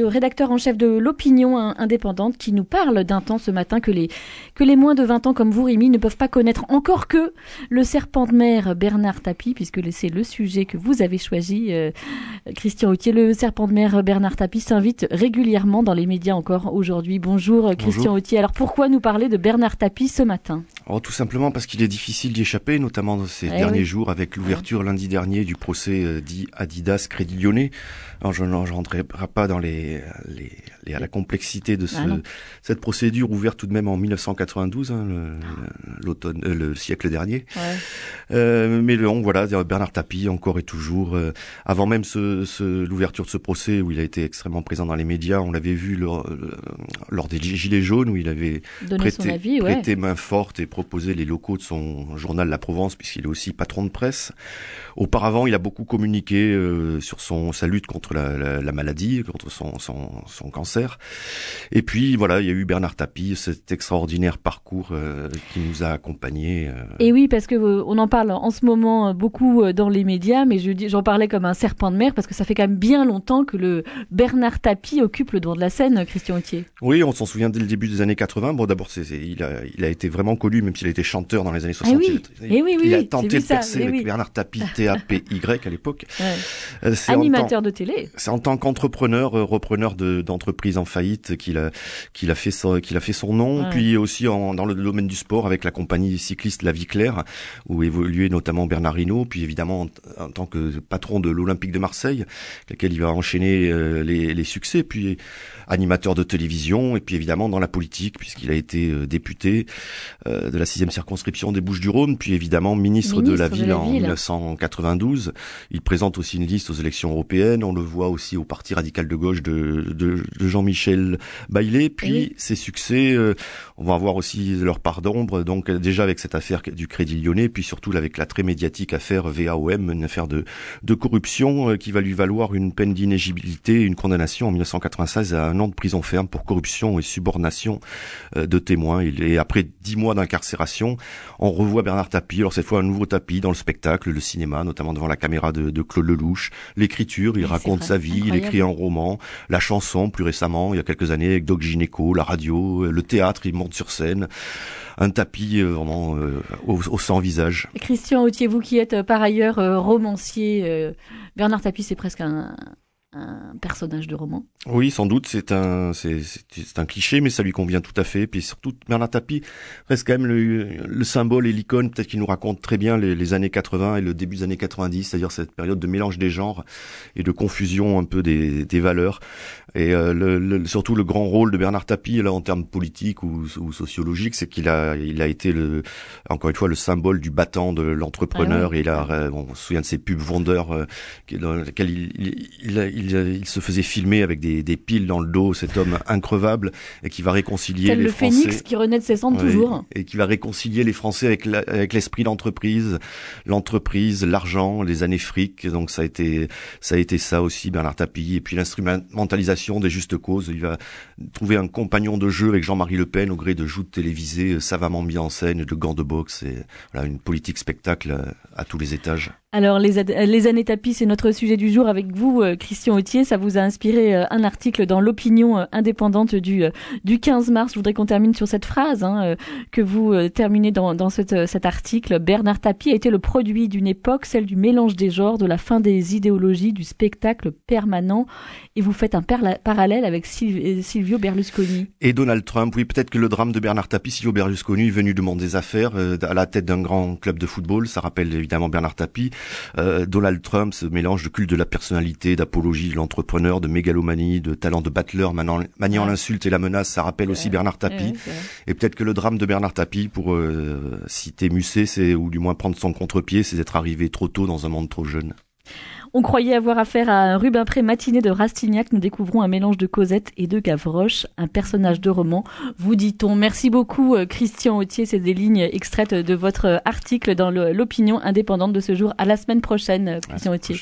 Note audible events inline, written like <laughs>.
Le rédacteur en chef de l'opinion indépendante qui nous parle d'un temps ce matin que les, que les moins de 20 ans comme vous, Rémi, ne peuvent pas connaître encore que le serpent de mer Bernard Tapie, puisque c'est le sujet que vous avez choisi, euh, Christian Autier. Le serpent de mer Bernard Tapie s'invite régulièrement dans les médias encore aujourd'hui. Bonjour, Christian Autier. Alors pourquoi nous parler de Bernard Tapie ce matin? Oh, Tout simplement parce qu'il est difficile d'y échapper, notamment dans ces eh derniers jours avec l'ouverture lundi dernier du procès euh, dit Adidas Crédit Lyonnais. Alors je ne rentrerai pas dans les les, à la complexité de ce, ah cette procédure ouverte tout de même en 1992, hein, l'automne, euh, le siècle dernier. Ouais. Euh, mais le, voilà, Bernard Tapie encore et toujours. Euh, avant même ce, ce, l'ouverture de ce procès où il a été extrêmement présent dans les médias, on l'avait vu lors, lors, des Gilets jaunes où il avait prêté, prêté main forte et proposé les locaux de son journal La Provence puisqu'il est aussi patron de presse. Auparavant, il a beaucoup communiqué sur son sa lutte contre la, la, la maladie, contre son son, cancer. Et puis voilà, il y a eu Bernard Tapie, cet extraordinaire parcours euh, qui nous a accompagnés. Euh. Et oui, parce que euh, on en parle en ce moment beaucoup dans les médias, mais je j'en parlais comme un serpent de mer parce que ça fait quand même bien longtemps que le Bernard Tapie occupe le devant de la scène, Christian Autier. Oui, on s'en souvient dès le début des années 80. Bon, d'abord, il, a, il a été vraiment connu, même s'il a été chanteur dans les années 60. Eh oui. Il, oui, il a tenté de percer eh avec Bernard Tapie, T-A-P-Y à l'époque. <laughs> Ouais. Animateur de télé. C'est en tant qu'entrepreneur, repreneur de d'entreprise en faillite qu'il a qu'il a fait son, qu'il a fait son nom, puis aussi en, dans le domaine du sport avec la compagnie cycliste La Vie Claire où évoluait notamment Bernard Hinault, puis évidemment en, tant que patron de l'Olympique de Marseille, lequel il va enchaîner euh, les, les, succès, puis animateur de télévision et puis évidemment dans la politique puisqu'il a été euh, député euh, de la sixième circonscription des Bouches-du-Rhône, puis évidemment ministre, de la ville en 1992. Il présente aussi une liste aux élections européennes. On le voit aussi au Parti radical de gauche de, de, Jean-Michel Baillet. Puis ses succès, euh, on va avoir aussi leur part d'ombre. Donc déjà avec cette affaire du Crédit Lyonnais, puis surtout avec la très médiatique affaire VAOM, une affaire de, de corruption euh, qui va lui valoir une peine d'inégibilité, une condamnation en 1996 à un an de prison ferme pour corruption et subornation euh, de témoins. Et après dix mois d'incarcération, on revoit Bernard Tapie. Alors cette fois un nouveau Tapie dans le spectacle, le cinéma, notamment devant la caméra de, de Claude Lelouch. L'écriture, il raconte sa vie, il écrit un roman, la chanson plus récemment, il y a quelques années, avec Doc Gineco, la radio, le théâtre, il monte sur scène un tapis euh, vraiment euh, au, au, sans visage. Christian Autier, vous qui êtes par ailleurs romancier, Bernard Tapie, c'est presque un, un personnage de roman. Oui, sans doute, c'est un, c'est, un cliché, mais ça lui convient tout à fait. Puis surtout, Bernard Tapie reste quand même le, symbole et l'icône, peut-être qu'il nous raconte très bien les, années 80 et le début des années 90, c'est-à-dire cette période de mélange des genres et de confusion un peu des, des valeurs. Et euh, le, surtout le grand rôle de Bernard Tapie, là, en termes politiques ou, ou sociologiques, c'est qu'il a, il a été le, encore une fois, le symbole du battant de l'entrepreneur. Ah et il a, euh, on se souvient de ses pubs vendeurs, euh, dans lesquels il, il, il il, se faisait filmer avec des, piles dans le dos, cet homme increvable, et qui va réconcilier les le Français. phénix qui renaît de ses cendres toujours. Et qui va réconcilier les Français avec, avec l'esprit d'entreprise, l'entreprise, l'argent, les années fric. Donc ça a été ça a été ça aussi, Bernard Tapie. Et puis l'instrumentalisation des justes causes. Il va trouver un compagnon de jeu avec Jean-Marie Le Pen au gré de joutes télévisées savamment mis en scène, de gants de boxe et voilà une politique spectacle à tous les étages. Alors les, les années tapis, c'est notre sujet du jour avec vous, euh, Autier. Ça vous a inspiré euh, un article dans l'opinion euh, indépendante du, du 15 mars. Je voudrais qu'on termine sur cette phrase hein, que vous terminez dans, dans cet article. Bernard Tapie a été le produit d'une époque, celle du mélange des genres, de la fin des idéologies, du spectacle permanent. Et vous faites un parallèle avec Silvio Berlusconi. Et Donald Trump, oui, peut-être que le drame de Bernard Tapie, Silvio Berlusconi venu demander des affaires à la tête d'un grand club de football. Ça rappelle évidemment Bernard Tapie. Euh, Donald Trump, ce mélange de culte de la personnalité, d'apologie l'entrepreneur, de mégalomanie, de talent de battleur, maniant, l'insulte et la menace, ça rappelle aussi Bernard Tapie. et peut-être que le drame de Bernard Tapie, pour euh, citer Musset, c'est ou du moins prendre son contre-pied, c'est d'être arrivé trop tôt dans un monde trop jeune. On croyait avoir affaire à un Rubempré matiné de Rastignac. Nous découvrons un mélange de Cosette et de Gavroche, un personnage de roman, vous dit-on. Merci beaucoup, euh, Christian Autier. C'est des lignes extraites de votre article dans l'opinion indépendante de ce jour. À la semaine prochaine, Christian Autier.